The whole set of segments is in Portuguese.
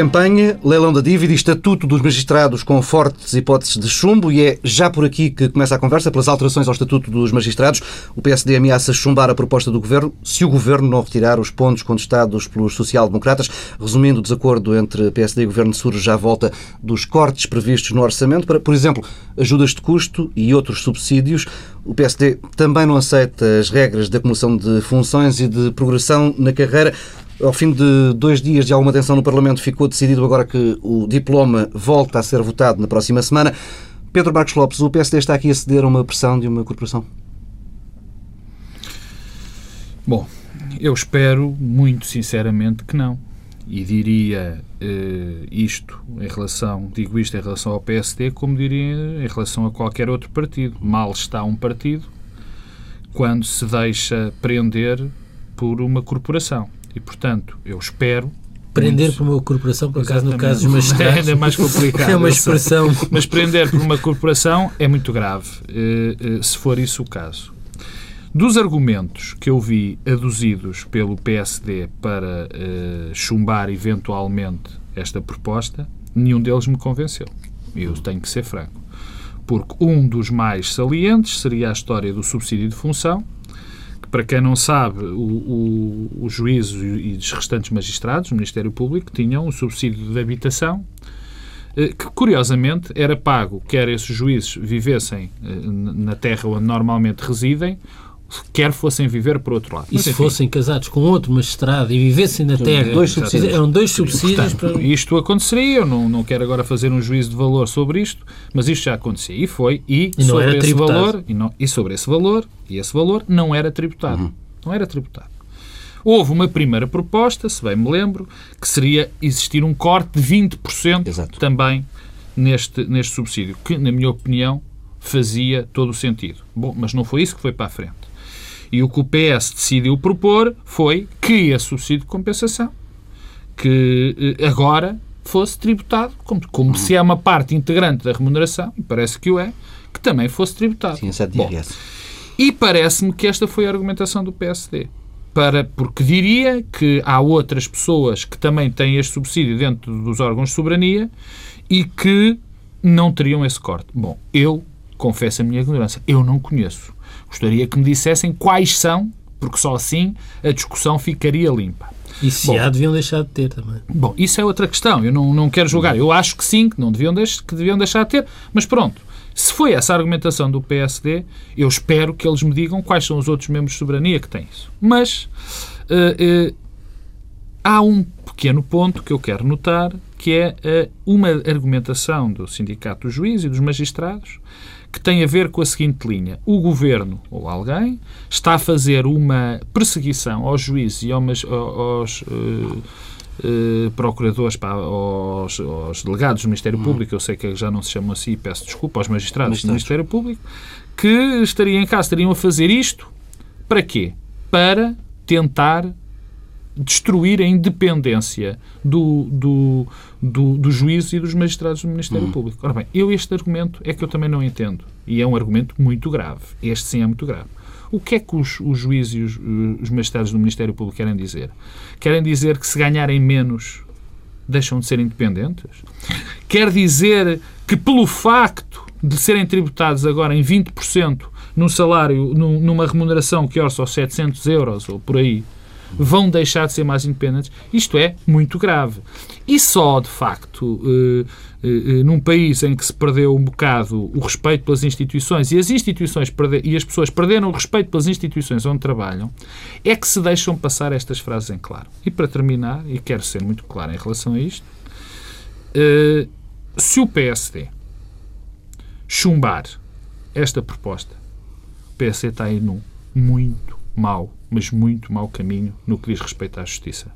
campanha, leilão da dívida e estatuto dos magistrados com fortes hipóteses de chumbo e é já por aqui que começa a conversa, pelas alterações ao estatuto dos magistrados. O PSD ameaça chumbar a proposta do Governo se o Governo não retirar os pontos contestados pelos social-democratas. Resumindo, o desacordo entre PSD e Governo surge já à volta dos cortes previstos no orçamento para, por exemplo, ajudas de custo e outros subsídios. O PSD também não aceita as regras de acumulação de funções e de progressão na carreira. Ao fim de dois dias de alguma tensão no Parlamento, ficou decidido agora que o diploma volta a ser votado na próxima semana. Pedro Marcos Lopes, o PSD está aqui a ceder a uma pressão de uma corporação? Bom, eu espero muito sinceramente que não. E diria eh, isto em relação, digo isto em relação ao PSD, como diria em relação a qualquer outro partido. Mal está um partido quando se deixa prender por uma corporação. E, portanto, eu espero Prender por uma corporação, por acaso, no caso dos magistrados. É mais complicado. É uma expressão. Mas prender por uma corporação é muito grave, eh, eh, se for isso o caso. Dos argumentos que eu vi aduzidos pelo PSD para uh, chumbar eventualmente esta proposta, nenhum deles me convenceu. Eu tenho que ser franco. Porque um dos mais salientes seria a história do subsídio de função, para quem não sabe, o, o, o juízo e os restantes magistrados, o Ministério Público, tinham um subsídio de habitação eh, que, curiosamente, era pago quer esses juízes vivessem eh, na terra onde normalmente residem quer fossem viver por outro lado. E Mas, se enfim, fossem casados com outro magistrado e vivessem na terra, dois subsídios. eram dois subsídios Portanto, para... Isto aconteceria, eu não, não quero agora fazer um juízo de valor sobre isto, mas isto já acontecia. E foi, e, e sobre esse tributado. valor, e, não, e sobre esse valor, e esse valor não era tributado. Uhum. Não era tributado. Houve uma primeira proposta, se bem me lembro, que seria existir um corte de 20% Exato. também neste, neste subsídio, que, na minha opinião, fazia todo o sentido. Bom, mas não foi isso que foi para a frente. E o que o PS decidiu propor foi que a subsídio de compensação, que eh, agora fosse tributado, como, como se é uma parte integrante da remuneração, e parece que o é, que também fosse tributado. Sim, é Bom, e parece-me que esta foi a argumentação do PSD. Para, porque diria que há outras pessoas que também têm este subsídio dentro dos órgãos de soberania e que não teriam esse corte. Bom, eu confesso a minha ignorância, eu não conheço. Gostaria que me dissessem quais são, porque só assim a discussão ficaria limpa. E se bom, há, deviam deixar de ter também. Bom, isso é outra questão. Eu não, não quero julgar. Eu acho que sim, que não deviam, deix que deviam deixar de ter. Mas pronto, se foi essa a argumentação do PSD, eu espero que eles me digam quais são os outros membros de soberania que têm isso. Mas uh, uh, há um pequeno ponto que eu quero notar, que é uh, uma argumentação do Sindicato dos Juízes e dos Magistrados, que tem a ver com a seguinte linha. O governo, ou alguém, está a fazer uma perseguição aos juízes e aos, aos uh, uh, procuradores, aos, aos, delegados do Ministério uhum. Público, eu sei que já não se chamam assim, peço desculpa, aos magistrados do Ministério Público, que estariam em casa, estariam a fazer isto para quê? Para tentar destruir a independência do, do, do, do juízo e dos magistrados do Ministério hum. Público. Ora bem, eu este argumento é que eu também não entendo. E é um argumento muito grave. Este sim é muito grave. O que é que os, os juízes e os, os magistrados do Ministério Público querem dizer? Querem dizer que se ganharem menos deixam de ser independentes? Quer dizer que pelo facto de serem tributados agora em 20% num salário, numa remuneração que orça aos 700 euros ou por aí, vão deixar de ser mais independentes. Isto é muito grave. E só, de facto, eh, eh, num país em que se perdeu um bocado o respeito pelas instituições e as instituições e as pessoas perderam o respeito pelas instituições onde trabalham, é que se deixam passar estas frases em claro. E para terminar, e quero ser muito claro em relação a isto, eh, se o PSD chumbar esta proposta, o PSD está aí num muito mau mas muito mau caminho no que diz respeito à justiça.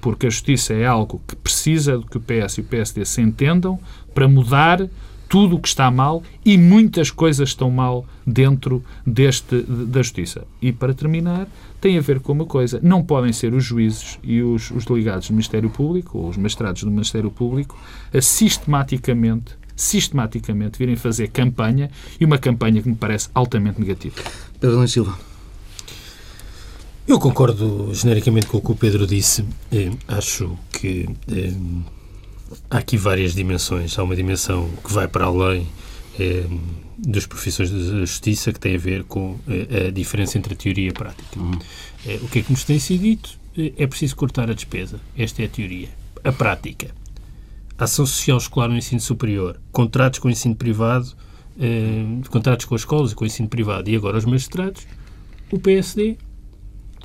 Porque a justiça é algo que precisa de que o PS e o PSD se entendam para mudar tudo o que está mal e muitas coisas estão mal dentro deste da justiça. E para terminar, tem a ver com uma coisa: não podem ser os juízes e os, os delegados do Ministério Público ou os magistrados do Ministério Público a sistematicamente sistematicamente virem fazer campanha e uma campanha que me parece altamente negativa. Pedro Silva. Eu concordo genericamente com o que o Pedro disse. Eh, acho que eh, há aqui várias dimensões. Há uma dimensão que vai para além é, das profissões da justiça, que tem a ver com é, a diferença entre a teoria e a prática. Uhum. O que é que nos tem sido dito? É preciso cortar a despesa. Esta é a teoria. A prática. Ação social escolar no ensino superior, contratos com o ensino privado, contratos com as escolas e com o ensino privado e agora os magistrados, o PSD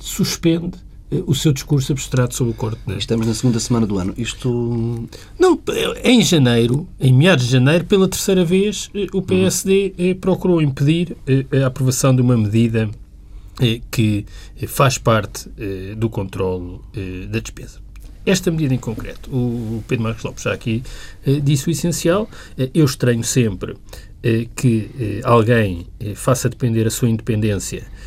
suspende o seu discurso abstrato sobre o corte de Estamos na segunda semana do ano. Isto. Não, em janeiro, em meados de janeiro, pela terceira vez, eh, o PSD uhum. procurou impedir eh, a aprovação de uma medida que faz parte do controle da despesa. Esta medida em concreto, o Pedro Marcos Lopes já aqui disse o essencial. Eu estranho sempre que alguém faça depender a sua independência eh,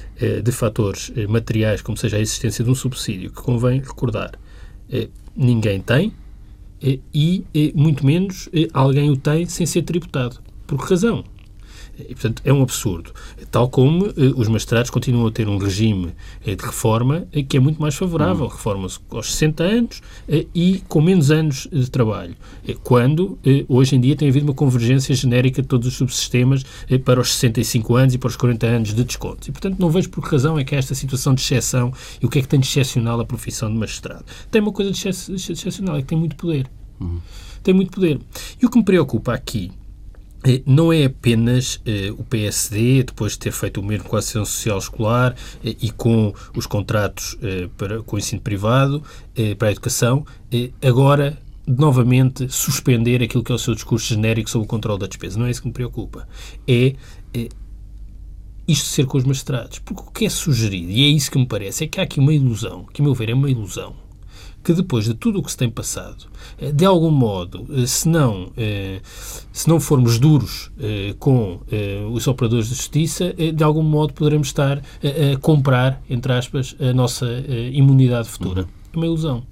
de fatores eh, materiais, como seja a existência de um subsídio, que convém recordar, eh, ninguém tem e, muito menos, alguém o tem sem ser tributado. Por que razão? E, portanto, é um absurdo. Tal como eh, os magistrados continuam a ter um regime eh, de reforma eh, que é muito mais favorável. Hum. Reforma-se aos 60 anos e com menos anos de trabalho. quando, hoje em dia, tem havido uma convergência genérica de todos os subsistemas para os 65 anos e para os 40 anos de descontos. E, portanto, não vejo por que razão é que há esta situação de exceção e o que é que tem de excepcional a profissão de magistrado. Tem uma coisa de excepcional, é que tem muito poder. Hum. Tem muito poder. E o que me preocupa aqui eh, não é apenas eh, o PSD, depois de ter feito o mesmo com a Ação Social Escolar eh, e com os contratos eh, para, com o ensino privado eh, para a educação, eh, agora novamente suspender aquilo que é o seu discurso genérico sobre o controle da despesa. Não é isso que me preocupa. É isto ser com os magistrados. Porque o que é sugerido, e é isso que me parece, é que há aqui uma ilusão, que, a meu ver, é uma ilusão, que depois de tudo o que se tem passado, eh, de algum modo, eh, se não, eh, se não formos duros com os operadores de justiça, de algum modo poderemos estar a comprar, entre aspas, a nossa imunidade futura. Uhum. É uma ilusão.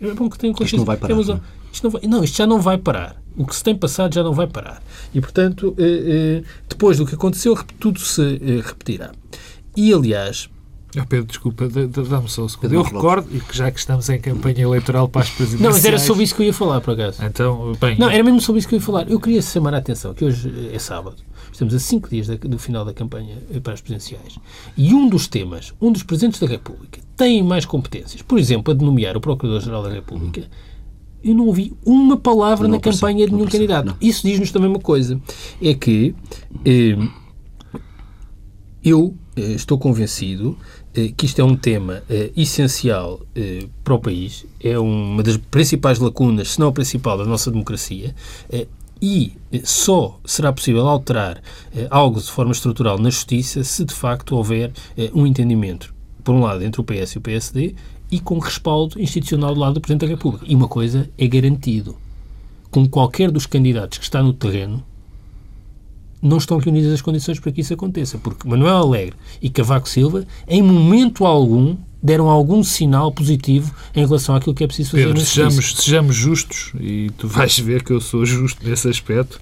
É bom que tenham consciência. Isto não vai parar. É não, é? isto não, vai, não, isto já não vai parar. O que se tem passado já não vai parar. E, portanto, depois do que aconteceu, tudo se repetirá. E, aliás, Oh Pedro, desculpa, dá-me só um segundo. Eu recordo, e que já que estamos em campanha eleitoral para as presidenciais... Não, mas era sobre isso que eu ia falar, por acaso. Então, bem... Não, era mesmo sobre isso que eu ia falar. Eu queria chamar a atenção que hoje é sábado. Estamos a cinco dias do final da campanha para as presidenciais. E um dos temas, um dos presidentes da República, tem mais competências. Por exemplo, a de nomear o Procurador-Geral da República. Eu não ouvi uma palavra não na campanha de nenhum candidato. Não. Isso diz-nos também uma coisa. É que eh, eu eh, estou convencido que isto é um tema eh, essencial eh, para o país, é uma das principais lacunas, se não a principal, da nossa democracia, e só será possível alterar algo de forma estrutural na justiça se de facto houver um entendimento, por um lado, entre o PS e o PSD e com respaldo institucional do lado do Presidente da República. E uma coisa é garantido: com qualquer dos candidatos que está no terreno, não estão reunidas as condições para que isso aconteça, porque Manuel Alegre e Cavaco Silva, em momento algum, deram algum sinal positivo em relação àquilo que é preciso fazer Pedro, sejamos, sejamos justos, e tu vais ver que eu sou justo nesse aspecto,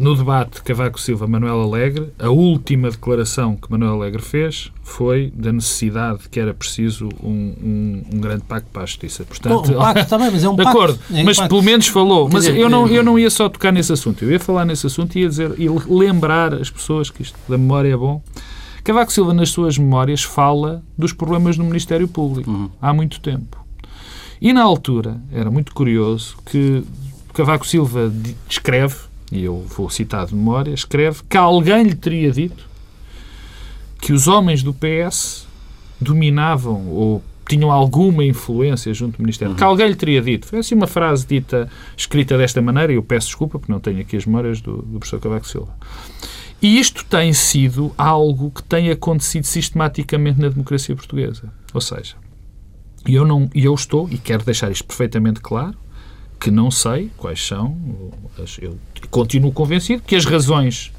no debate Cavaco Silva-Manuel Alegre, a última declaração que Manuel Alegre fez foi da necessidade de que era preciso um, um, um grande pacto para a justiça. Portanto, Bom, um pacto também, mas é um de pacto. acordo, é mas pelo menos falou. Mas dizer, eu, não, eu não ia só tocar nesse assunto, eu ia falar nesse assunto e ia dizer e lembrar as pessoas que isto da memória é bom. Cavaco Silva, nas suas memórias, fala dos problemas no Ministério Público uhum. há muito tempo. E na altura, era muito curioso que Cavaco Silva descreve e eu vou citar de memória, escreve que alguém lhe teria dito que os homens do PS dominavam ou tinham alguma influência junto do Ministério. Uhum. Que alguém lhe teria dito. Foi assim uma frase dita, escrita desta maneira, e eu peço desculpa porque não tenho aqui as memórias do, do professor Cavaco Silva. E isto tem sido algo que tem acontecido sistematicamente na democracia portuguesa. Ou seja, eu, não, eu estou, e quero deixar isto perfeitamente claro, que não sei quais são. Eu continuo convencido que as razões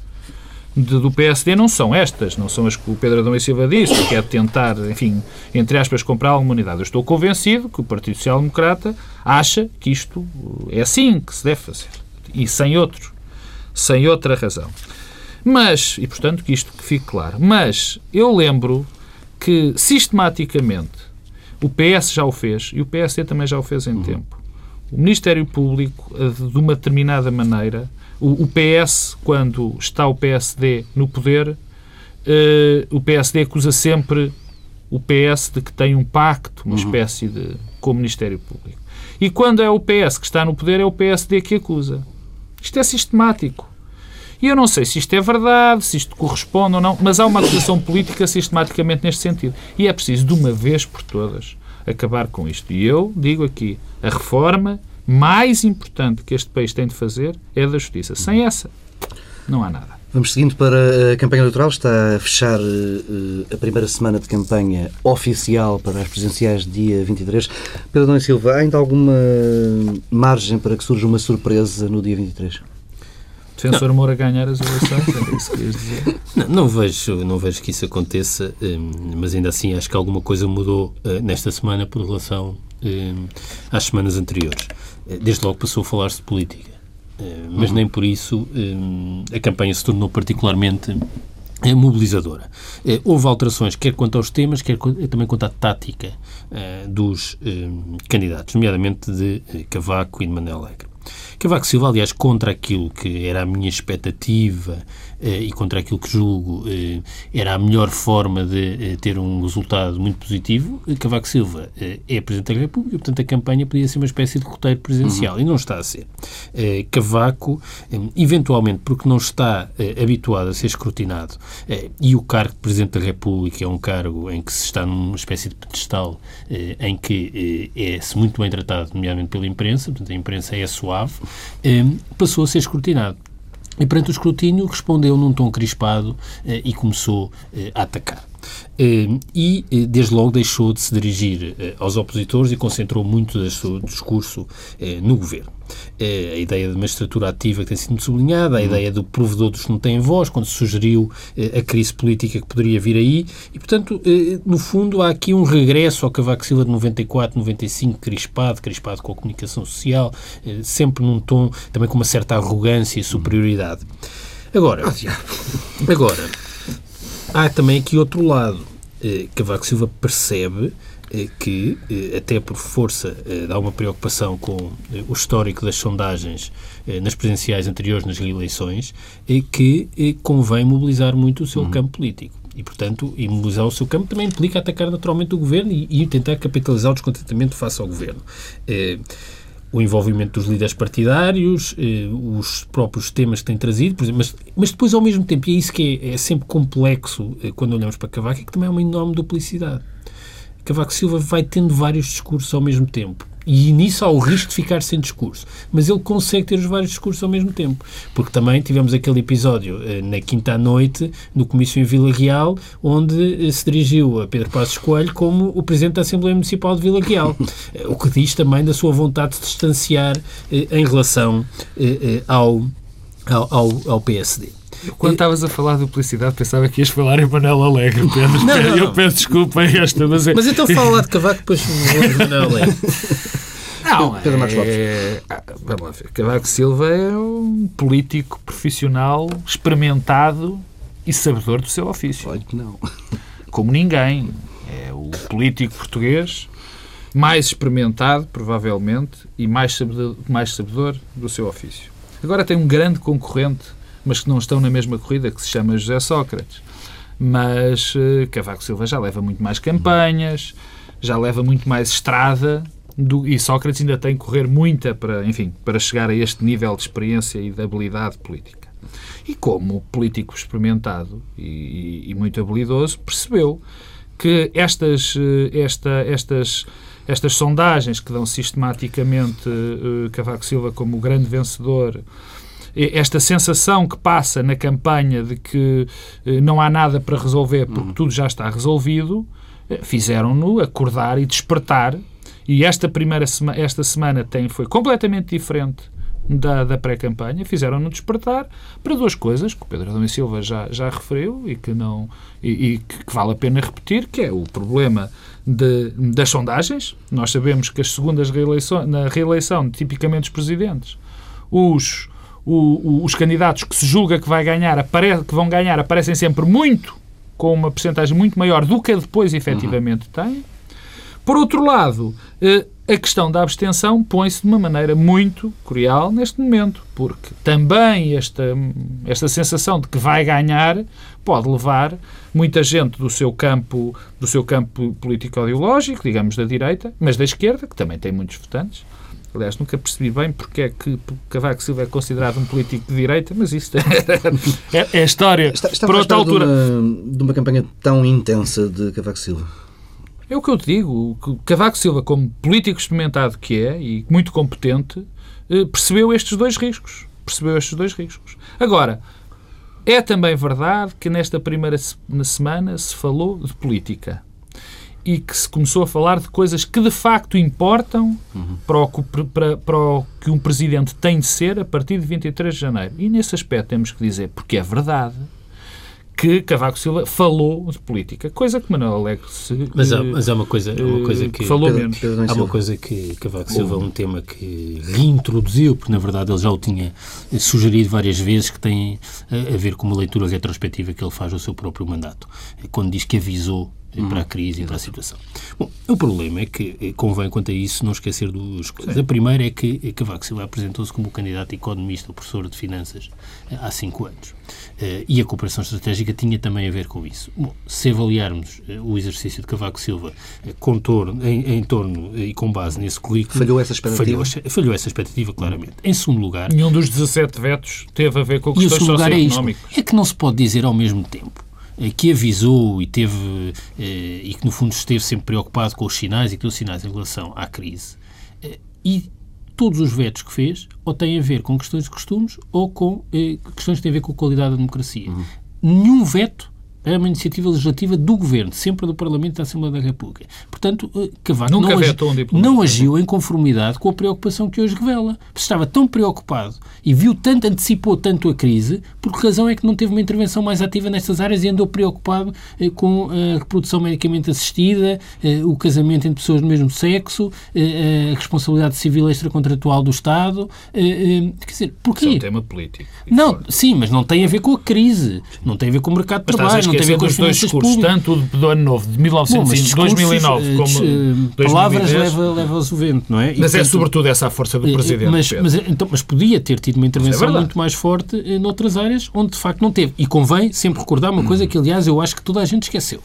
de, do PSD não são estas, não são as que o Pedro Adão e Silva disse, que é tentar, enfim, entre aspas, comprar a humanidade. Eu estou convencido que o Partido Social Democrata acha que isto é assim que se deve fazer. E sem outro, sem outra razão. Mas, e portanto que isto que fique claro, mas eu lembro que sistematicamente o PS já o fez e o PSD também já o fez em uhum. tempo o Ministério Público, de uma determinada maneira, o, PS, quando está o PSD no poder, o PSD acusa sempre o PS de que tem um pacto, uma uhum. espécie de. com o Ministério Público. E quando é o PS que está no poder, é o PSD que acusa. Isto é sistemático. E eu não sei se isto é verdade, se isto corresponde ou não, mas há uma acusação política sistematicamente neste sentido. E é preciso, de uma vez por todas, acabar com isto. E eu digo aqui, a reforma mais importante que este país tem de fazer é da justiça. Sem essa, não há nada. Vamos seguindo para a campanha eleitoral. Está a fechar uh, a primeira semana de campanha oficial para as presidenciais, dia 23. Pedro Dom Silva, há ainda alguma margem para que surja uma surpresa no dia 23? Defensor. Moura ganhar as eleições, é isso que dizer? Não, não, vejo, não vejo que isso aconteça, hum, mas ainda assim acho que alguma coisa mudou uh, nesta semana por relação hum, às semanas anteriores. Uh, desde logo passou a falar-se de política. Eh, mas nem por isso eh, a campanha se tornou particularmente eh, mobilizadora. Houve alterações, quer quanto aos temas, quer também quanto à tática dos candidatos, nomeadamente de Cavaco e de Manuel Alegre. Cavaco Silva, aliás, contra aquilo que era a minha expectativa eh, e contra aquilo que julgo eh, era a melhor forma de eh, ter um resultado muito positivo, Cavaco Silva é Presidente da República, portanto a campanha podia ser uma espécie de roteiro presidencial uhum. e não está a ser. Cavaco, eventualmente porque não está habituado a ser escrutinado e o cargo de Presidente da República é um cargo em que se está numa espécie de pedestal em que é-se muito bem tratado, nomeadamente pela imprensa, portanto a imprensa é suave, passou a ser escrutinado. E perante o escrutínio respondeu num tom crispado eh, e começou eh, a atacar. Eh, e, eh, desde logo, deixou de se dirigir eh, aos opositores e concentrou muito do seu discurso no governo. A ideia de magistratura ativa que tem sido sublinhada, a uhum. ideia do provedor dos que não têm voz, quando se sugeriu a crise política que poderia vir aí, e, portanto, no fundo, há aqui um regresso ao Cavaco Silva de 94, 95, crispado, crispado com a comunicação social, sempre num tom também com uma certa arrogância e superioridade. Agora, oh, agora Há também aqui outro lado. Eh, Cavaco Silva percebe eh, que, eh, até por força eh, dá uma preocupação com eh, o histórico das sondagens eh, nas presidenciais anteriores, nas reeleições, que convém mobilizar muito o seu uhum. campo político. E, portanto, imobilizar o seu campo também implica atacar naturalmente o governo e, e tentar capitalizar o descontentamento face ao governo o envolvimento dos líderes partidários, eh, os próprios temas que têm trazido, exemplo, mas, mas, depois, ao mesmo tempo, e é isso que é, é sempre complexo eh, quando olhamos para Cavaco, é que também é uma enorme duplicidade. Cavaco Silva vai tendo vários discursos ao mesmo tempo. E nisso há o risco de ficar sem discurso. Mas ele consegue ter os vários discursos ao mesmo tempo. Porque também tivemos aquele episódio eh, na quinta noite, no comício em Vila Real, onde eh, se dirigiu a Pedro Passos Coelho como o Presidente da Assembleia Municipal de Vila Real. Eh, o que diz também da sua vontade de distanciar em relação ao, ao, ao PSD. Quando estavas a falar de duplicidade, pensava que ias falar em Manel Alegre, Pedro. Não, não, Eu peço desculpa a esta, mas é... Mas então fala lá de Cavaco, depois Manel Alegre. Não, Pedro Marcos Lopes. É, ah, vamos lá ver. Cavaco Silva é um político profissional, experimentado e sabedor do seu ofício. Olha que não. Como ninguém. É o político português mais experimentado, provavelmente, e mais sabedor, mais sabedor do seu ofício. Agora tem um grande concorrente mas que não estão na mesma corrida, que se chama José Sócrates. Mas uh, Cavaco Silva já leva muito mais campanhas, já leva muito mais estrada, do, e Sócrates ainda tem que correr muita para, enfim, para chegar a este nível de experiência e de habilidade política. E como político experimentado e, e muito habilidoso, percebeu que estas, eh, esta, estas, estas sondagens que dão sistematicamente uh, Cavaco Silva como o grande vencedor esta sensação que passa na campanha de que eh, não há nada para resolver porque uhum. tudo já está resolvido, eh, fizeram-no acordar e despertar. E esta primeira sema, esta semana tem, foi completamente diferente da, da pré-campanha, fizeram-no despertar para duas coisas que o Pedro Adão Silva já, já referiu e que não e, e que, que, vale a pena repetir, que é o problema de, das sondagens. Nós sabemos que as segundas reeleições, na reeleição, tipicamente dos presidentes, os o, o, os candidatos que se julga que, vai ganhar, apare, que vão ganhar aparecem sempre muito, com uma percentagem muito maior do que depois efetivamente uhum. têm. Por outro lado, eh, a questão da abstenção põe-se de uma maneira muito cruel neste momento, porque também esta, esta sensação de que vai ganhar pode levar muita gente do seu campo, do seu campo político-ideológico, digamos da direita, mas da esquerda, que também tem muitos votantes. Aliás, nunca percebi bem porque é que Cavaco Silva é considerado um político de direita, mas isso é, é, história está, está para outra altura. De uma, de uma campanha tão intensa de Cavaco Silva. É o que eu te digo. Cavaco Silva, como político experimentado que é e muito competente, eh, percebeu estes dois riscos. Percebeu estes dois riscos. Agora, é também verdade que nesta primeira semana se falou de política e que se começou a falar de coisas que de facto importam uhum. para, o, para, para o que um presidente tem de ser a partir de 23 de janeiro. E nesse aspecto temos que dizer, porque é verdade, que Cavaco Silva falou de política, coisa que Manuel Alegre se, mas, há, mas há uma coisa, uma coisa que falou Pedro, menos. Pedro há uma coisa que Cavaco Silva é um tema que reintroduziu, porque na verdade ele já o tinha sugerido várias vezes que tem a ver com uma leitura retrospectiva que ele faz do seu próprio mandato, quando diz que avisou hum. para a crise e para a situação. Bom, o problema é que eh, convém, quanto a isso, não esquecer duas coisas. A primeira é que Cavaco Silva apresentou-se como candidato economista ou professor de finanças eh, há cinco anos. E a cooperação estratégica tinha também a ver com isso. Bom, se avaliarmos o exercício de Cavaco Silva com torno, em, em, torno e com base nesse currículo... Falhou essa expectativa? Falhou, falhou essa expectativa, claramente. Em segundo lugar... Nenhum dos 17 vetos teve a ver com questões socioeconómicas. É, isto, é que não se pode dizer ao mesmo tempo que avisou e teve e que no fundo esteve sempre preocupado com os sinais e que deu sinais em relação à crise e todos os vetos que fez ou têm a ver com questões de costumes ou com eh, questões que têm a ver com a qualidade da democracia. Uhum. Nenhum veto é uma iniciativa legislativa do Governo, sempre do Parlamento da Assembleia da República. Portanto, eh, Cavaco não, agi, não, agiu em conformidade com a preocupação que hoje revela. Estava tão preocupado e viu tanto, antecipou tanto a crise, por que razão é que não teve uma intervenção mais ativa nestas áreas e andou preocupado eh, com a reprodução medicamente assistida, eh, o casamento entre pessoas do mesmo sexo, eh, a responsabilidade civil extracontratual do Estado. Eh, eh, quer dizer, porquê? Isso é um tema político. Não, sim, mas não tem a ver com a crise, não tem a ver com o mercado de trabalho não tem a ver com os dois discursos, tanto do ano novo, de 1905, 2009, eh, como uh, Palavras leva, leva ao vento, não é? E, mas portanto, é sobretudo essa a força do eh, Presidente. Mas, mas, então, mas podia ter tido uma intervenção é muito mais forte noutras áreas onde de facto não teve. E convém sempre recordar uma coisa que, aliás, eu acho que toda a gente esqueceu.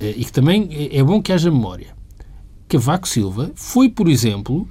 E que também é bom que haja memória. Cavaco Silva foi, por exemplo,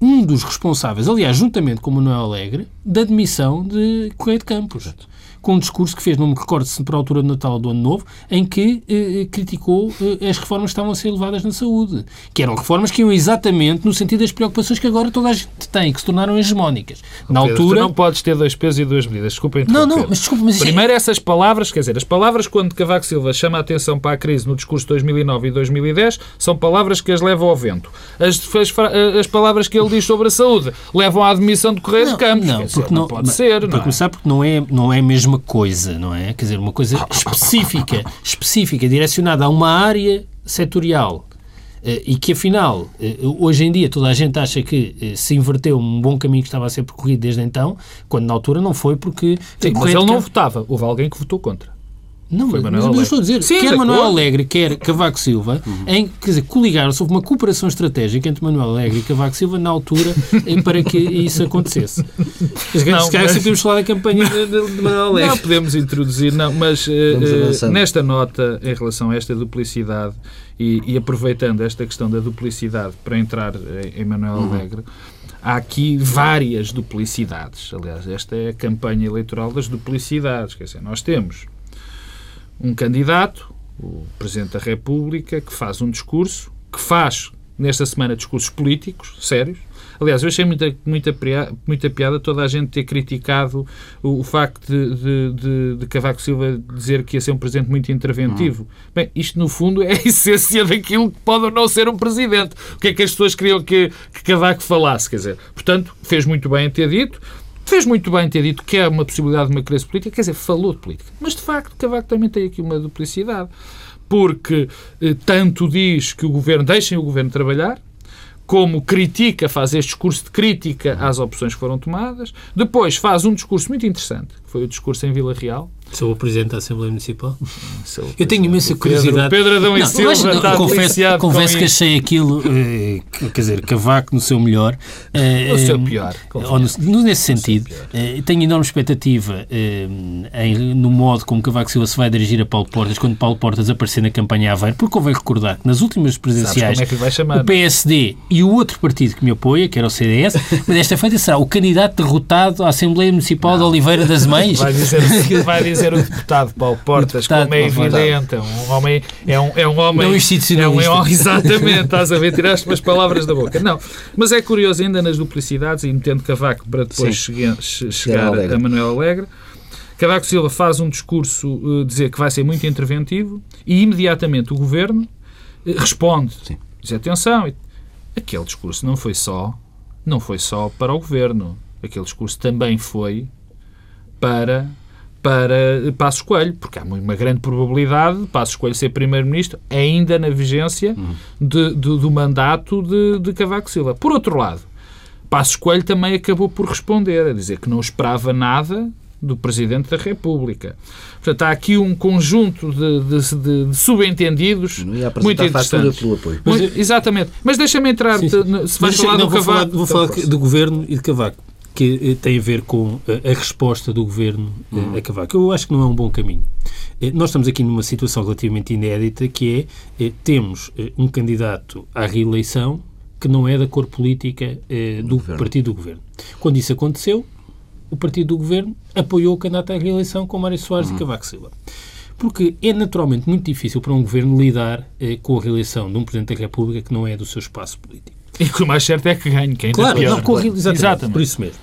um dos responsáveis, aliás, juntamente com Manuel Alegre, da demissão de Correio de Campos. Exato com um discurso que fez, não me recordo se para a altura do Natal do Ano Novo, em que eh, eh, criticou eh, as reformas que estavam a ser levadas na saúde. Que eram reformas que iam exatamente no sentido das preocupações que agora toda a gente tem, que se tornaram hegemónicas. Na Pedro, altura... Tu não podes ter dois pesos e duas medidas. Desculpa Não, não, mas desculpa, mas... Primeiro essas palavras, quer dizer, as palavras quando Cavaco Silva chama a atenção para a crise no discurso de 2009 e 2010 são palavras que as levam ao vento. As, as, as palavras que ele diz sobre a saúde levam à admissão de Correio de Campos. Não, porque não, não pode ser. Para não é? começar, porque não é, não é mesmo uma coisa, não é? Quer dizer, uma coisa específica, específica, direcionada a uma área setorial. Uh, e que afinal, uh, hoje em dia, toda a gente acha que uh, se inverteu um bom caminho que estava a ser percorrido desde então, quando na altura não foi porque. Sim, mas ele não votava, houve alguém que votou contra. Não, Foi mas, mas estou a dizer, Sim, quer Manuel Alegre, quer Cavaco Silva, uhum. em, quer dizer, coligaram-se, houve uma cooperação estratégica entre Manuel Alegre e Cavaco Silva na altura para que isso acontecesse. Não, se calhar mas... podemos falar da campanha de, de, Manuel Alegre. Não, podemos introduzir, não, mas uh, nesta nota, em relação a esta duplicidade, e, e, aproveitando esta questão da duplicidade para entrar em, em Manuel uhum. Alegre, há aqui várias duplicidades. Aliás, esta é a campanha eleitoral das duplicidades. Quer dizer, nós temos um candidato, o Presidente da República, que faz um discurso, que faz nesta semana discursos políticos sérios. Aliás, eu achei muita, muita, muita piada toda a gente ter criticado o, o facto de, de, de, de, Cavaco Silva dizer que ia ser um presidente muito interventivo. Uhum. Bem, isto no fundo é a essência daquilo que pode ou não ser um presidente. O que é que as pessoas queriam que, que Cavaco falasse? Quer dizer, portanto, fez muito bem em ter dito. Fez muito bem ter dito que é uma possibilidade de uma crise política, quer dizer, falou de política. Mas, de facto, Cavaco também tem aqui uma duplicidade. Porque eh, tanto diz que o governo, deixem o governo trabalhar, como critica, faz este discurso de crítica às opções que foram tomadas. Depois faz um discurso muito interessante, que foi o discurso em Vila Real, Sou o Presidente da Assembleia Municipal. Sou- Eu tenho imensa Pedro- curiosidade. Pedro Adão e Não, Silva mas não, está confesso, confesso que isso. achei aquilo, eh, que- quer dizer, cavaco no seu melhor. eh, O seu eh, pior, ou no- no- nesse sentido, eh, tenho enorme expectativa eh, em- no modo como Cavaco Silva se vai dirigir a Paulo Portas quando Paulo Portas aparecer na campanha Aveiro, porque convém recordar que nas últimas presidenciais como é que lhe vai chamar? o PSD e o outro partido que me apoia, que era o CDS, mas esta feita será o candidato derrotado à Assembleia Municipal de Oliveira das Mães. Vai dizer, vai dizer o deputado Paulo Portas, deputado como é evidente, é um homem, é um, é um homem, Não é um, exatamente, estás a ver, tiraste umas palavras da boca. Não, mas é curioso ainda nas duplicidades e metendo Cavaco para depois chegar, che- chegar Alegre. a Manuel Alegre. Cavaco Silva faz um discurso eh, dizer que vai ser muito interventivo e imediatamente o governo eh, responde. Sim. Diz atenção, aquele discurso não foi só, não foi só para o governo. Aquele discurso também foi para para Passos Coelho, porque há uma grande probabilidade de Passos Coelho ser Primeiro-Ministro ainda na vigência de- de- do mandato de, de Cavaco Silva. Por outro lado, Passos Coelho também acabou por responder, a dizer que não esperava nada do Presidente da República. Portanto, há aqui um conjunto de, de- de- de subentendidos Não ia muito interessantes. pelo apoio. Muito- exatamente. Mas deixa-me entrar, Sim, sim. se vais Mas, falar não, do vou falar, Cavaco... vou falar do governo e de Cavaco, que eh, tem a ver com eh, a resposta do governo eh, Uhum. a Cavaco. Eu acho que não é um bom caminho. Nós estamos aqui numa situação relativamente inédita, que é, temos um candidato à reeleição que não é da cor política do partido do governo. Quando isso aconteceu, o partido do governo apoiou o candidato à reeleição com Mário Soares Uhum. e Cavaco Silva. Porque é naturalmente muito difícil para um governo lidar eh, com a reeleição de um Presidente da República que não é do seu espaço político. E que o mais certo é que ganhe, que ainda Claro, pior. não, com exatamente, Exatamente. por isso mesmo.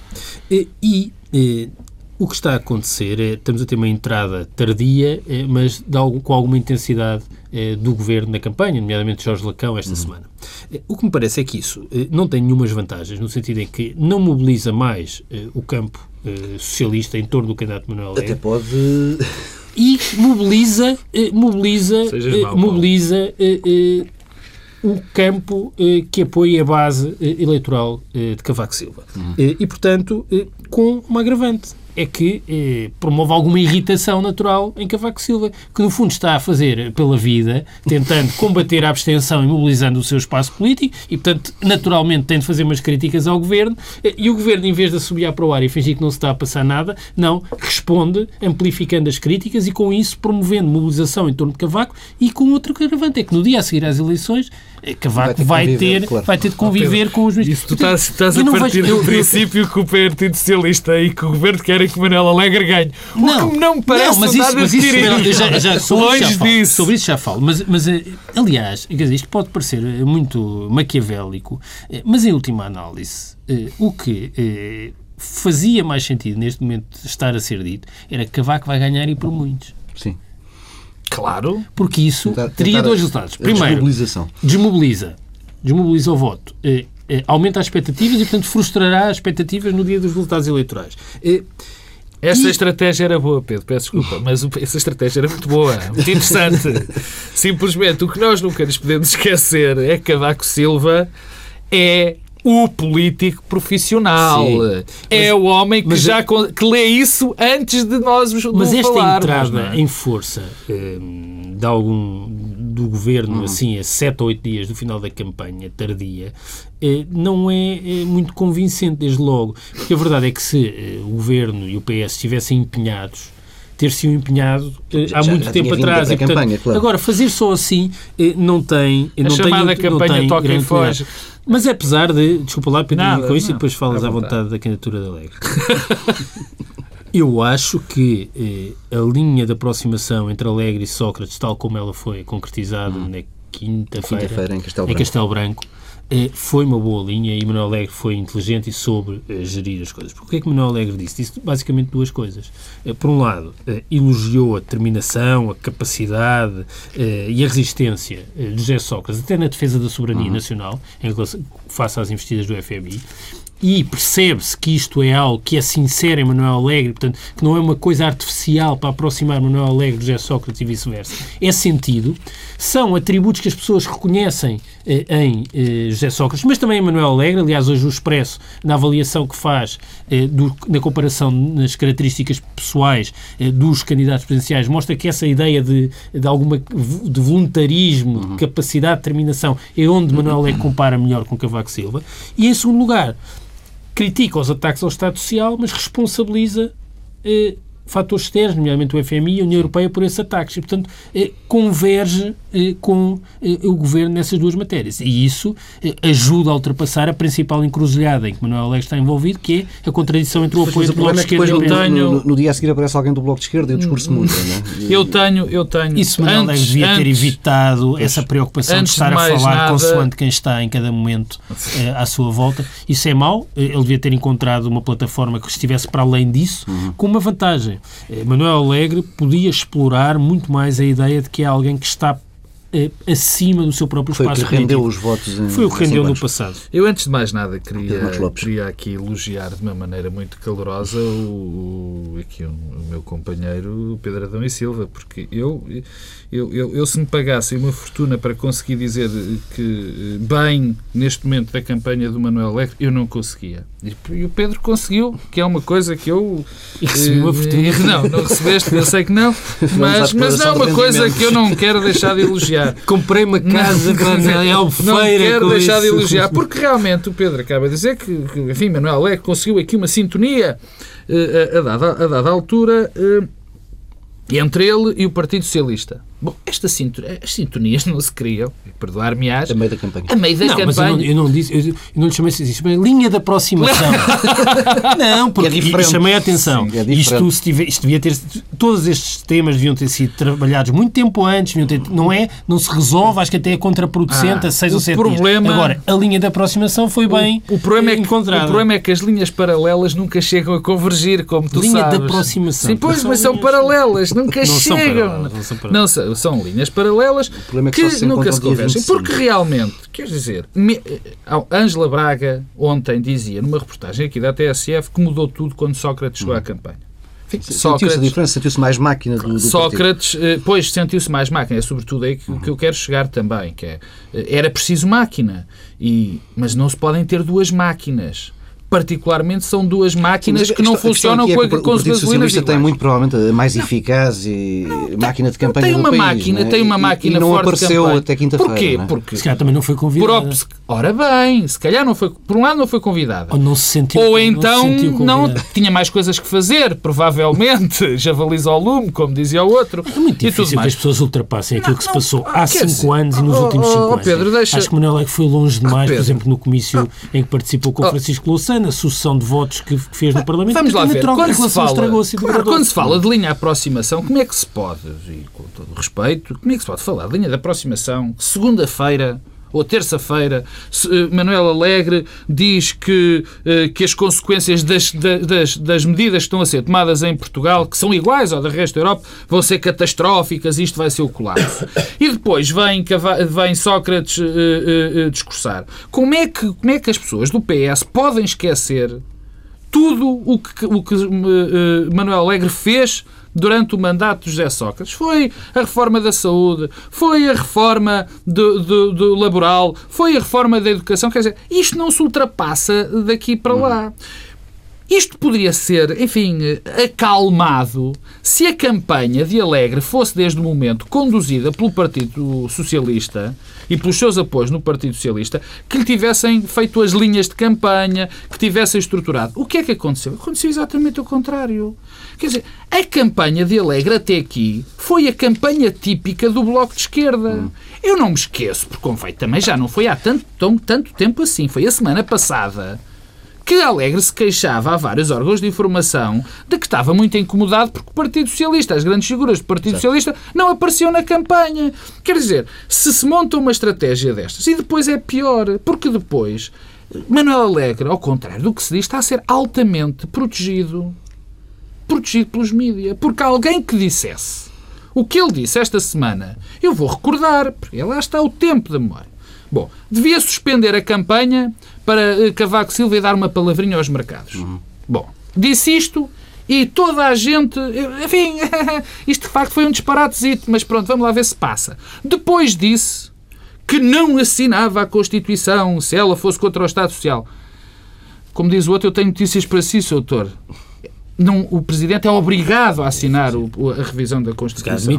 E, e, eh, o que está a acontecer é estamos a ter uma entrada tardia, eh, mas de algo- com alguma intensidade eh, do governo na campanha, nomeadamente Jorge Lacão, esta semana. Eh, o que me parece é que isso não tem nenhumas vantagens, no sentido em que não mobiliza mais o campo socialista em torno do candidato Manuel Até pode. e mobiliza, mobiliza, mobiliza o campo eh, que apoia a base eh, eleitoral eh, de Cavaco Silva. Eh, e, portanto, eh, com uma agravante. É que eh, promove alguma irritação natural em Cavaco Silva, que no fundo está a fazer pela vida, tentando combater a abstenção e mobilizando o seu espaço político, e portanto, naturalmente, tem de fazer umas críticas ao governo, eh, e o governo, em vez de assobiar para o ar e fingir que não se está a passar nada, não, responde amplificando as críticas e com isso promovendo mobilização em torno de Cavaco e com outro agravante, é que no dia a seguir às eleições, eh, Cavaco Vai vai ter ter, conviver, claro. vai ter de conviver com os. Isso tu estás, estás a não partir vejo- do princípio que o Partido Socialista e que o Governo querem que Manuel Alegre ganhe. O que não me parece não, mas isso, mas isso já, já, sobre Longe isso já falo, disso. Sobre isso já falo. Mas, mas eh, aliás, isto pode parecer eh, muito maquiavélico, eh, mas em última análise, o que fazia mais sentido neste momento estar a ser dito era que Cavaco vai ganhar e por muitos. Sim. Claro. Porque isso Tentar- teria tentar dois resultados. Primeiro, desmobilização. desmobiliza. Desmobiliza o voto. Eh, aumenta as expectativas e, portanto, frustrará as expectativas no dia dos resultados eleitorais. Eh, Essa E- estratégia era boa, Pedro, peço desculpa, mas essa estratégia era muito boa, muito interessante. Simplesmente, o que nós nunca nos podemos esquecer é que Cavaco Silva é o político profissional. Sim. é o homem que mas- já con- que lê isso antes de nós vos Mas esta falarmos, entrada é? em força hum, de algum do governo, assim, a sete ou oito dias do final da campanha tardia, eh, não é, eh, muito convincente, desde logo. Porque a verdade é que se eh, o governo e o PS estivessem empenhados, ter-se empenhado eh, Já- há já- muito já tempo atrás. e, portanto, pré-campanha, claro. Agora, fazer só assim eh, não tem. A não chamada tem, não campanha tem Toca e Foge. Mas apesar de. Desculpa lá, Pedro, Nada, com isso e não, depois falas à vontade. vontade da candidatura da Alegre. Eu acho que eh, a linha de aproximação entre Alegre e Sócrates, tal como ela foi concretizada na quinta-feira Quinta-feira em Castelo em Branco. Castelo Branco, eh, foi uma boa linha e Manuel Alegre foi inteligente e soube eh, gerir as coisas. Porque o que é que Manuel Alegre disse? Disse basicamente duas coisas. Eh, por um lado, eh, elogiou a determinação, a capacidade e a resistência de José Sócrates, até na defesa da soberania nacional, em relação, face às investidas do FMI e percebe-se que isto é algo que é sincero em Manuel Alegre, portanto, que não é uma coisa artificial para aproximar Manuel Alegre de José Sócrates e vice-versa, é sentido, são atributos que as pessoas reconhecem em eh, José Sócrates, mas também em Manuel Alegre, aliás, hoje o Expresso, na avaliação que faz, eh, do, na comparação nas características pessoais eh, dos candidatos presidenciais, mostra que essa ideia de, de alguma de voluntarismo, de capacidade de determinação, é onde Manuel Alegre compara melhor com Cavaco Silva, e em segundo lugar, critica os ataques ao Estado Social, mas responsabiliza eh, fatores externos, nomeadamente o FMI e a União Europeia, por esses ataques. E, portanto, eh, converge eh, com eh, o Governo nessas duas matérias. E isso ajuda a ultrapassar a principal encruzilhada em que Manuel Alegre está envolvido, que é a contradição entre o apoio do Bloco de Esquerda depois, e o no, tenho- no, no dia a seguir aparece alguém do Bloco de Esquerda e o discurso muda, não é? E- Eu tenho, eu tenho. Isso Manuel Alegre antes, devia ter antes- evitado essa preocupação de estar de a falar nada- consoante quem está em cada momento eh, à sua volta. Isso é mau. Ele devia ter encontrado uma plataforma que estivesse para além disso, Uhum. com uma vantagem. Manuel Alegre podia explorar muito mais a ideia de que é alguém que está acima do seu próprio Foi o espaço que rendeu político. os votos em Foi o que rendeu no passado. Eu, antes de mais nada, queria, queria aqui elogiar de uma maneira muito calorosa o, o- aqui o, o meu companheiro Pedro Adão e Silva, porque eu, eu, eu, eu, se me pagassem uma fortuna para conseguir dizer que bem neste momento da campanha do Manuel Alegre, eu não conseguia. E, o Pedro conseguiu, que é uma coisa que eu. E recebeu uma eh, fortuna. eh, Não, não recebeste, eu sei que não, mas, mas é uma coisa que eu não quero deixar de elogiar. Comprei uma casa Não Albufeira quero com deixar de isso. elogiar, porque realmente o Pedro acaba de dizer que, que, enfim, Manuel Alegre conseguiu aqui uma sintonia eh, a, dada, a dada altura eh, entre ele e o Partido Socialista. Bom, esta sinto- as sintonias não se criam, perdoar-me-ás, A meio da campanha. a meio da Não, mas eu campanha. não, eu não disse, eu, eu não lhe chamei assim, chamei linha de aproximação. não, porque É diferente. chamei a atenção. Sim, é isto, se tiver, isto devia ter, todos estes temas deviam ter sido trabalhados muito tempo antes, ter, não é? Não se resolve, acho que até é contraproducente Ah, a seis o ou sete problema- dias. Agora, a linha de aproximação foi bem o, problema é que, o problema é que as linhas paralelas nunca chegam a convergir, como tu Linha de sabes. aproximação. Sim, pois, são mas são paralelas, nunca Não são chegam. paralelas, não são paralelas. Não são, são linhas paralelas é que que, nunca se. 25. Porque realmente, quer dizer, me- a Ângela Braga ontem dizia numa reportagem aqui da TSF que mudou tudo quando Sócrates chegou à campanha. Enfim, Sentiu-se a Sócrates, diferença, sentiu-se mais máquina do, do partido. Sócrates, eh, pois, sentiu-se mais máquina. É sobretudo aí que, que eu quero chegar também, que é, eh, era preciso máquina. E, mas não se podem ter duas máquinas. Particularmente são duas máquinas que não funcionam é com, que a- o com as Partido gasolinas Socialista tem muito provavelmente a mais eficaz e máquina de campanha tem do uma país, máquina, não é? tem uma máquina e não forte apareceu campanha. até quinta-feira. Porquê? é? Porque Se calhar também não foi convidada. Ora bem, se calhar não foi, por um lado não foi convidada. Ou não se sentiu Ou não se então sentiu não tinha mais coisas que fazer, provavelmente, javalis ao lume, como dizia o outro. É muito e difícil que as pessoas ultrapassem aquilo que se passou ah, há quer 5 dizer, anos e nos oh, últimos oh, 5 oh, anos. Pedro, deixa- Acho que Manuel Alegre foi longe demais, por exemplo, no comício em que participou com. Francisco Louçã, a sucessão de votos que fez no Parlamento. Vamos lá ver. Quando se, fala, claro, quando se fala de linha de aproximação, como é que se pode, e com todo o respeito, como é que se pode falar de linha de aproximação segunda-feira ou terça-feira, eh, Manuel Alegre diz que, eh, que as consequências das, da- das, das medidas que estão a ser tomadas em Portugal, que são iguais ao do resto da Europa, vão ser catastróficas, isto vai ser o colapso. E depois vem, vem Sócrates eh, eh, discursar. Como é, que, como é que as pessoas do PS podem esquecer tudo o que, o que eh, Manuel Alegre fez durante o mandato de José Sócrates. Foi a reforma da saúde, foi a reforma do, do- do laboral, foi a reforma da educação. Quer dizer, isto não se ultrapassa daqui para lá. Isto poderia ser, enfim, acalmado se a campanha de Alegre fosse, desde o momento, conduzida pelo Partido Socialista e pelos seus apoios no Partido Socialista, que lhe tivessem feito as linhas de campanha, que tivessem estruturado. O que é que aconteceu? Aconteceu exatamente o contrário. Quer dizer, a campanha de Alegre até aqui foi a campanha típica do Bloco de Esquerda. Eu não me esqueço, porque convém, também já não foi há tanto, tão- tanto tempo assim. Foi a semana passada que Alegre se queixava a vários órgãos de informação de que estava muito incomodado porque o Partido Socialista, as grandes figuras do Partido Socialista, não apareciam na campanha. Quer dizer, se se monta uma estratégia destas, e depois é pior, porque depois Manuel Alegre, ao contrário do que se diz, está a ser altamente protegido. Protegido pelos mídias. Porque alguém que dissesse o que ele disse esta semana, eu vou recordar, porque lá está o tempo da memória. Bom, devia suspender a campanha para Cavaco Silva e dar uma palavrinha aos mercados. Uhum. Bom, disse isto e toda a gente. Enfim, isto de facto foi um disparatezito, mas pronto, vamos lá ver se passa. Depois disse que não assinava a Constituição se ela fosse contra o Estado Social. Como diz o outro, eu tenho notícias para si, Sr. Doutor. Não, o Presidente é obrigado a assinar o, a revisão da Constituição.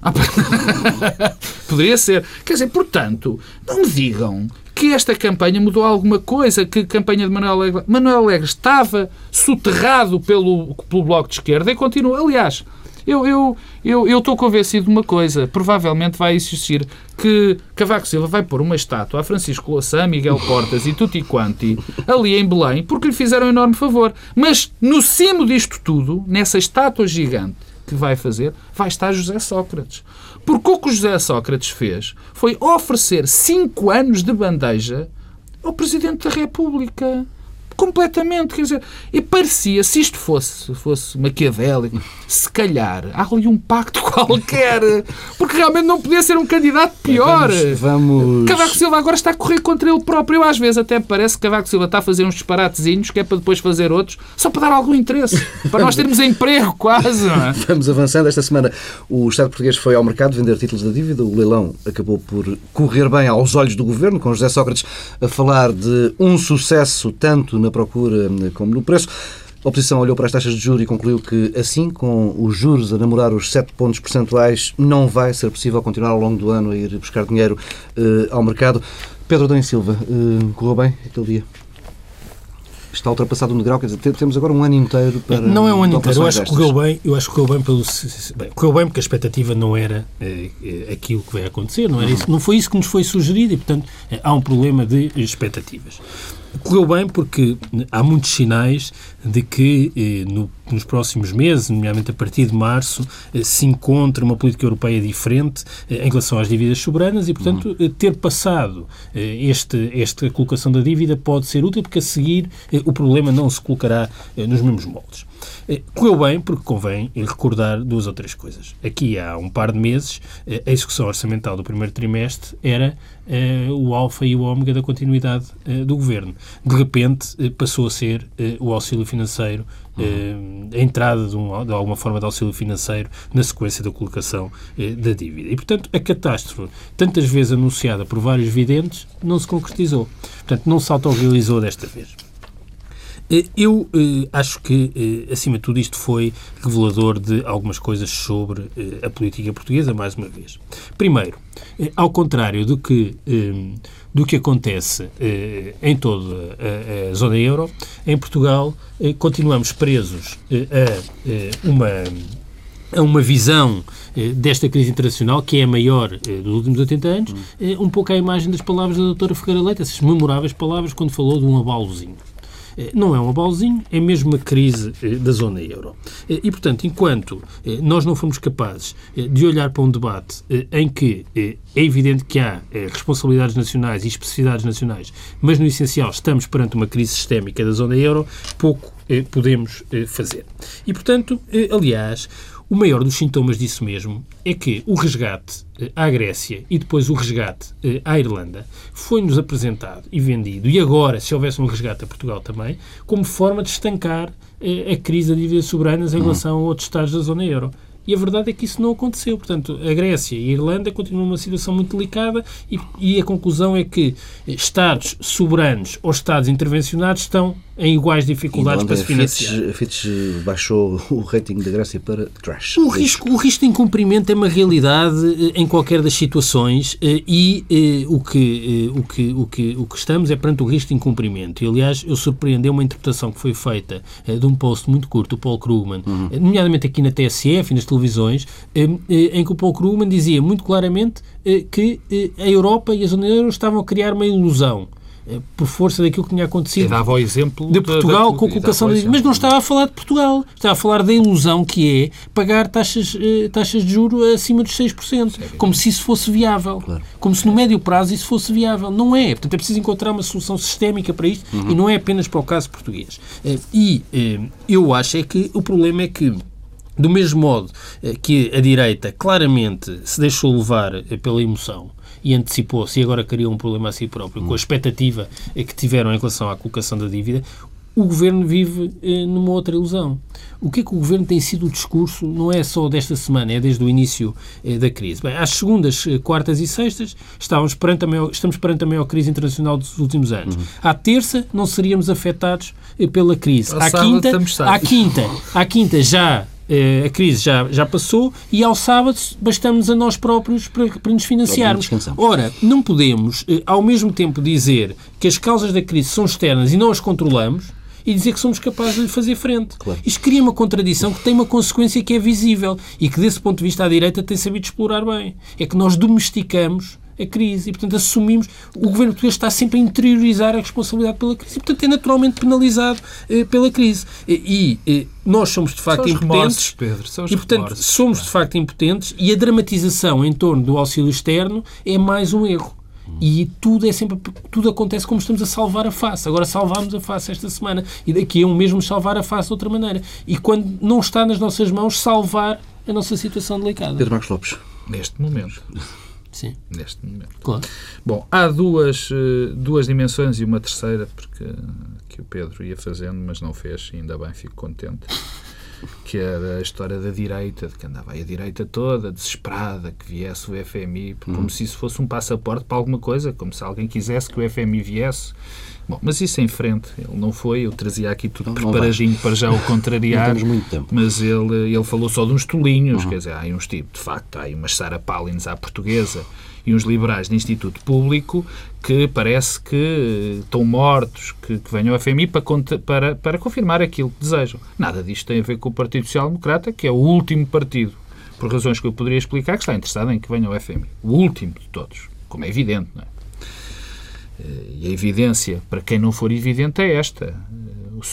Ah, poderia ser. Quer dizer, portanto, não me digam que esta campanha mudou alguma coisa, que a campanha de Manuel Alegre, Manuel Alegre estava soterrado pelo, pelo Bloco de Esquerda e continua. Aliás, eu, eu, eu, estou convencido de uma coisa. Provavelmente vai existir que Cavaco Silva vai pôr uma estátua a Francisco Louçã, Miguel Portas e Tutti Quanti ali em Belém porque lhe fizeram um enorme favor. Mas no cimo disto tudo, nessa estátua gigante que vai fazer, vai estar José Sócrates. Porque o que o José Sócrates fez foi oferecer cinco anos de bandeja ao Presidente da República completamente. Quer dizer, e parecia, se isto fosse, fosse maquiavélico, se calhar há ali um pacto qualquer, porque realmente não podia ser um candidato pior. Vamos, vamos... Cavaco Silva agora está a correr contra ele próprio. Às vezes até parece que Cavaco Silva está a fazer uns disparatezinhos que é para depois fazer outros, só para dar algum interesse, para nós termos emprego quase. É? Vamos avançando. Esta semana o Estado português foi ao mercado vender títulos da dívida. O leilão acabou por correr bem aos olhos do governo, com José Sócrates a falar de um sucesso tanto na na procura eh, como no preço. A oposição olhou para as taxas de juros e concluiu que, assim, com os juros a namorar os 7 pontos percentuais, não vai ser possível continuar ao longo do ano a ir buscar dinheiro uh, ao mercado. Pedro Adão Silva, uh, correu bem aquele dia? Está ultrapassado um degrau, quer dizer, temos agora um ano inteiro para. Não é um ano inteiro, eu acho que correu bem, eu acho que correu bem pelo. Bem, correu bem porque a expectativa não era eh, aquilo que vai acontecer, não, era isso, não foi isso que nos foi sugerido e, portanto, há um problema de expectativas. Correu bem porque há muitos sinais de que eh, no, nos próximos meses, nomeadamente a partir de março, eh, se encontra uma política europeia diferente eh, em relação às dívidas soberanas e, portanto, uhum. ter passado este, esta colocação da dívida pode ser útil porque a seguir o problema não se colocará nos mesmos moldes. Eh, correu bem porque convém recordar duas ou três coisas. Aqui há um par de meses, eh, a execução orçamental do primeiro trimestre era uh, o alfa e o ômega da continuidade uh, do governo. De repente uh, passou a ser o auxílio financeiro, uhum. a entrada de, um, de, alguma forma de auxílio financeiro na sequência da colocação da dívida. E, portanto, a catástrofe, tantas vezes anunciada por vários videntes, não se concretizou. Portanto, não se autorrealizou desta vez. Eh, eu eh, acho que, eh, acima de tudo, isto foi revelador de algumas coisas sobre eh, a política portuguesa, mais uma vez. Primeiro, eh, ao contrário do que, eh, do que acontece em toda a, a, zona euro, em Portugal continuamos presos a uma a uma visão desta crise internacional, que é a maior dos últimos 80 anos, um pouco à imagem das palavras da doutora Ferreira Leite, essas memoráveis palavras quando falou de um abalozinho. Eh, não é um abalzinho, é mesmo uma crise eh, da zona euro. Eh, e, portanto, enquanto nós não fomos capazes de olhar para um debate em que é evidente que há responsabilidades nacionais e especificidades nacionais, mas no essencial estamos perante uma crise sistémica da zona euro, pouco podemos fazer. E, portanto, aliás, o maior dos sintomas disso mesmo é que o resgate eh, à Grécia e depois o resgate eh, à Irlanda foi-nos apresentado e vendido, e agora, se houvesse um resgate a Portugal também, como forma de estancar eh, a crise da dívidas soberanas em hum. relação a outros Estados da zona euro. E a verdade é que isso não aconteceu. Portanto, a Grécia e a Irlanda continuam numa situação muito delicada e, e a conclusão é que Estados soberanos ou Estados intervencionados estão em iguais dificuldades para se financiar. A Fitch, baixou o rating da Grécia para crash. O risco, o risco de incumprimento é uma realidade eh, em qualquer das situações eh, e eh, o que, o que, o que, o que estamos é perante o risco de incumprimento. E, aliás, eu surpreendeu uma interpretação que foi feita de um post muito curto do Paul Krugman, uhum. nomeadamente aqui na TSF e nas televisões, em que o Paul Krugman dizia muito claramente que a Europa e a zona euro estavam a criar uma ilusão por força daquilo que tinha acontecido. Eu dava o exemplo de Portugal da, com a colocação. Mas não estava a falar de Portugal. Estava a falar da ilusão que é pagar taxas, eh, taxas de juro acima dos 6%. Sim, como se isso fosse viável. Claro. Como se no médio prazo isso fosse viável. Não é. Portanto, é preciso encontrar uma solução sistémica para isto uhum. e não é apenas para o caso português. Eh, e eu acho é que o problema é que do mesmo modo eh, que a direita claramente se deixou levar eh, pela emoção e antecipou-se e agora criou um problema a si próprio com a expectativa eh, que tiveram em relação à colocação da dívida, o governo vive eh, numa outra ilusão. O que é que o governo tem sido o discurso, não é só desta semana, é desde o início eh, da crise. Bem, às segundas, quartas e sextas, estávamos perante a maior, estamos perante a maior crise internacional dos últimos anos. Uhum. À terça, não seríamos afetados pela crise. à, quinta, à quinta, à quinta já eh, a crise já, já passou e ao sábado bastamos a nós próprios para, para nos financiarmos. Ora, não podemos, eh, ao mesmo tempo, dizer que as causas da crise são externas e não as controlamos e dizer que somos capazes de lhe fazer frente. Claro. Isto cria uma contradição que tem uma consequência que é visível e que, desse ponto de vista, a direita tem sabido explorar bem. É que nós domesticamos a crise. E, portanto, assumimos. O governo português está sempre a interiorizar a responsabilidade pela crise e, portanto, é naturalmente penalizado eh, pela crise. E, e, eh, nós somos, de facto, impotentes. Remorsos, Pedro, são e, portanto, remorsos, somos, de facto, impotentes e a dramatização em torno do auxílio externo é mais um erro. E tudo é sempre tudo acontece como estamos a salvar a face. Agora salvámos a face esta semana e daqui a um mesmo salvar a face de outra maneira. E quando não está nas nossas mãos salvar a nossa situação delicada. Pedro Marcos Lopes. Neste momento. Sim. Neste momento. Claro. Bom, há duas, eh, duas dimensões e uma terceira, porque que o Pedro ia fazendo, mas não fez, e ainda bem, fico contente. Que era a história da direita, de que andava aí a direita toda, desesperada, que viesse o FMI, como uhum. se isso fosse um passaporte para alguma coisa, como se alguém quisesse que o FMI viesse Bom, mas isso em frente, ele não foi, eu trazia aqui tudo não, preparadinho para já o contrariar. não muito tempo. Mas ele, ele falou só de uns tolinhos, uhum. quer dizer, há uns tipos, de facto, há aí umas Sara Palins à portuguesa e uns liberais de Instituto Público que parece que estão mortos, que, que venham ao FMI para, para, para confirmar aquilo que desejam. Nada disto tem a ver com o Partido Social Democrata, que é o último partido, por razões que eu poderia explicar, que está interessado em que venha ao FMI. O último de todos, como é evidente, não é? E a evidência, para quem não for evidente, é esta.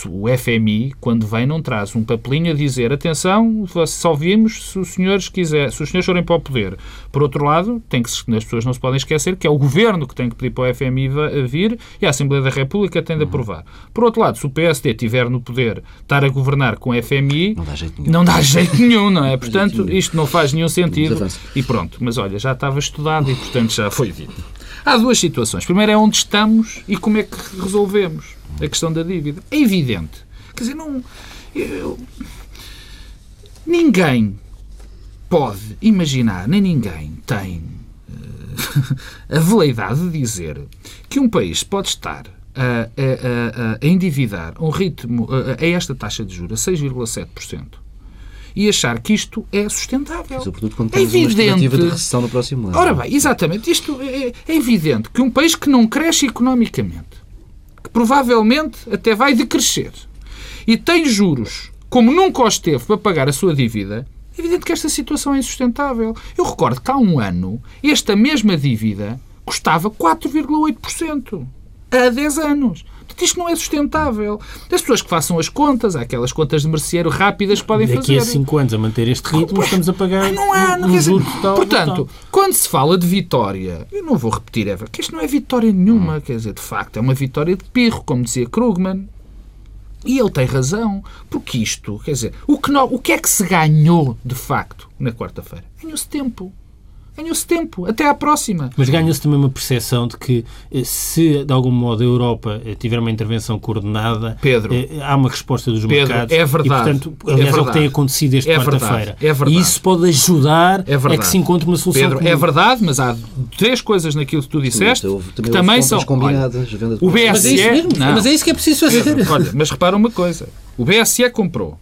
O FMI, quando vem, não traz um papelinho a dizer atenção, só vimos se os senhores quiser, se os senhores forem para o poder. Por outro lado, tem que, as pessoas não se podem esquecer que é o Governo que tem que pedir para o FMI vir e a Assembleia da República tem de aprovar. Por outro lado, se o PSD estiver no poder, estar a governar com o FMI, não dá jeito nenhum, não, dá jeito nenhum, não é? Portanto, isto não faz nenhum sentido. E pronto, mas olha, já estava estudado e, portanto, já foi dito. Há duas situações. Primeiro é onde estamos e como é que resolvemos a questão da dívida. É evidente. Quer dizer, não. Eu, ninguém pode imaginar, nem ninguém tem uh, a veleidade de dizer que um país pode estar a, a, a, a endividar um ritmo a, esta taxa de juros, a 6,7% e achar que isto é sustentável. Sobretudo quando temos é evidente. uma de recessão no próximo ano. Ora bem, exatamente. Isto é, é evidente que um país que não cresce economicamente, que provavelmente até vai decrescer, e tem juros como nunca os teve para pagar a sua dívida, é evidente que esta situação é insustentável. Eu recordo que há um ano esta mesma dívida custava 4,8% há 10 anos. Portanto, isto não é sustentável. As pessoas que façam as contas, há aquelas contas de merceeiro rápidas que podem Daqui fazer. Daqui a 5 anos, a manter este ritmo, estamos a pagar não há, não um juro total. Portanto, quando se fala de vitória, eu não vou repetir, Eva, que isto não é vitória nenhuma. Hum. Quer dizer, de facto, é uma vitória de pirro, como dizia Krugman. E ele tem razão, porque isto, quer dizer, o que, não, o que é que se ganhou, de facto, na quarta-feira? Ganhou-se tempo ganhou-se tempo. Até à próxima. Mas ganha-se também uma percepção de que eh, se, de algum modo, a Europa eh, tiver uma intervenção coordenada, Pedro, eh, há uma resposta dos Pedro, mercados. É verdade. E, portanto, aliás, é, verdade. é o que tem acontecido esta é quarta-feira. É verdade. E isso pode ajudar é a que se encontre uma solução Pedro, comum. é verdade, mas há três coisas naquilo que tu disseste Sim, que também são... Combinadas, olha, o BSE... Mas é, isso mesmo, mas é isso que é preciso fazer. Pedro, olha, mas repara uma coisa. O BSE comprou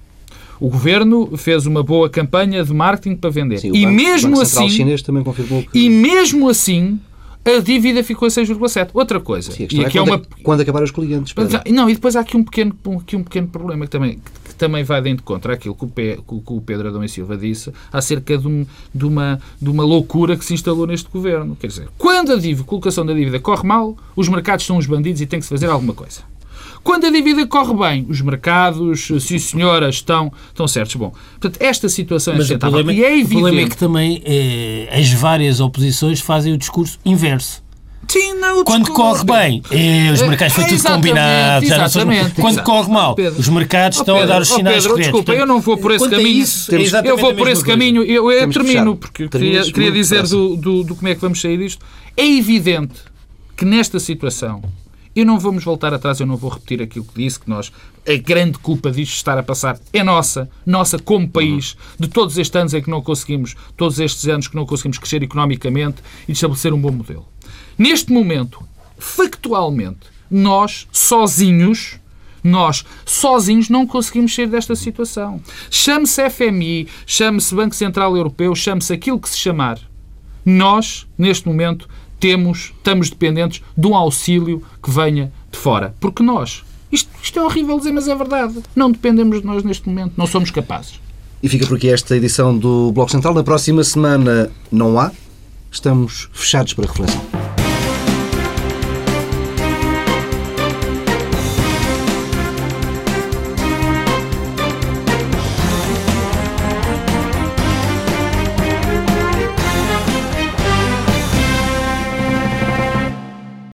o governo fez uma boa campanha de marketing para vender. Sim, e Banco, mesmo assim, chinês também confirmou que... E mesmo assim, a dívida ficou a 6,7. Outra coisa. Sim, e aqui é, é uma... quando acabar os clientes. Não, e depois há aqui um pequeno, aqui um pequeno problema que também, que também vai dentro contra aquilo que o, P, que o Pedro Adão e Silva disse acerca de, um, de, uma, de uma loucura que se instalou neste governo. Quer dizer, quando a, dívida, a colocação da dívida corre mal, os mercados são os bandidos e tem que se fazer alguma coisa. Quando a dívida corre bem, os mercados, sim senhora, estão, estão certos. Bom, portanto, esta situação é Mas o problema, e é evidente... o problema é que também eh, as várias oposições fazem o discurso inverso. Sim, não, Quando corre bem, eh, os mercados foi É, tudo exatamente, combinado. já não são- exatamente, Quando corre mal, Pedro. os mercados estão a Pedro, dar os sinais Pedro, desculpa, eu não vou por esse Quanto a caminho. isso, é Eu vou a por esse coisa. caminho, eu, eu termino, porque queria, queria dizer do, do, do como é que vamos sair disto. É evidente que nesta situação, e não vamos voltar atrás, eu não vou repetir aquilo que disse, que nós, a grande culpa disto estar a passar é nossa, nossa como país, de todos estes anos em que não conseguimos, todos estes anos que não conseguimos crescer economicamente e estabelecer um bom modelo. Neste momento, factualmente, nós, sozinhos, nós, sozinhos, não conseguimos sair desta situação. Chame-se FMI, chame-se Banco Central Europeu, chame-se aquilo que se chamar. Nós, neste momento, temos, estamos dependentes de um auxílio que venha de fora. Porque nós, isto, isto é horrível dizer, mas é verdade, não dependemos de nós neste momento, não somos capazes. E fica por aqui esta edição do Bloco Central. Na próxima semana não há. Estamos fechados para reflexão.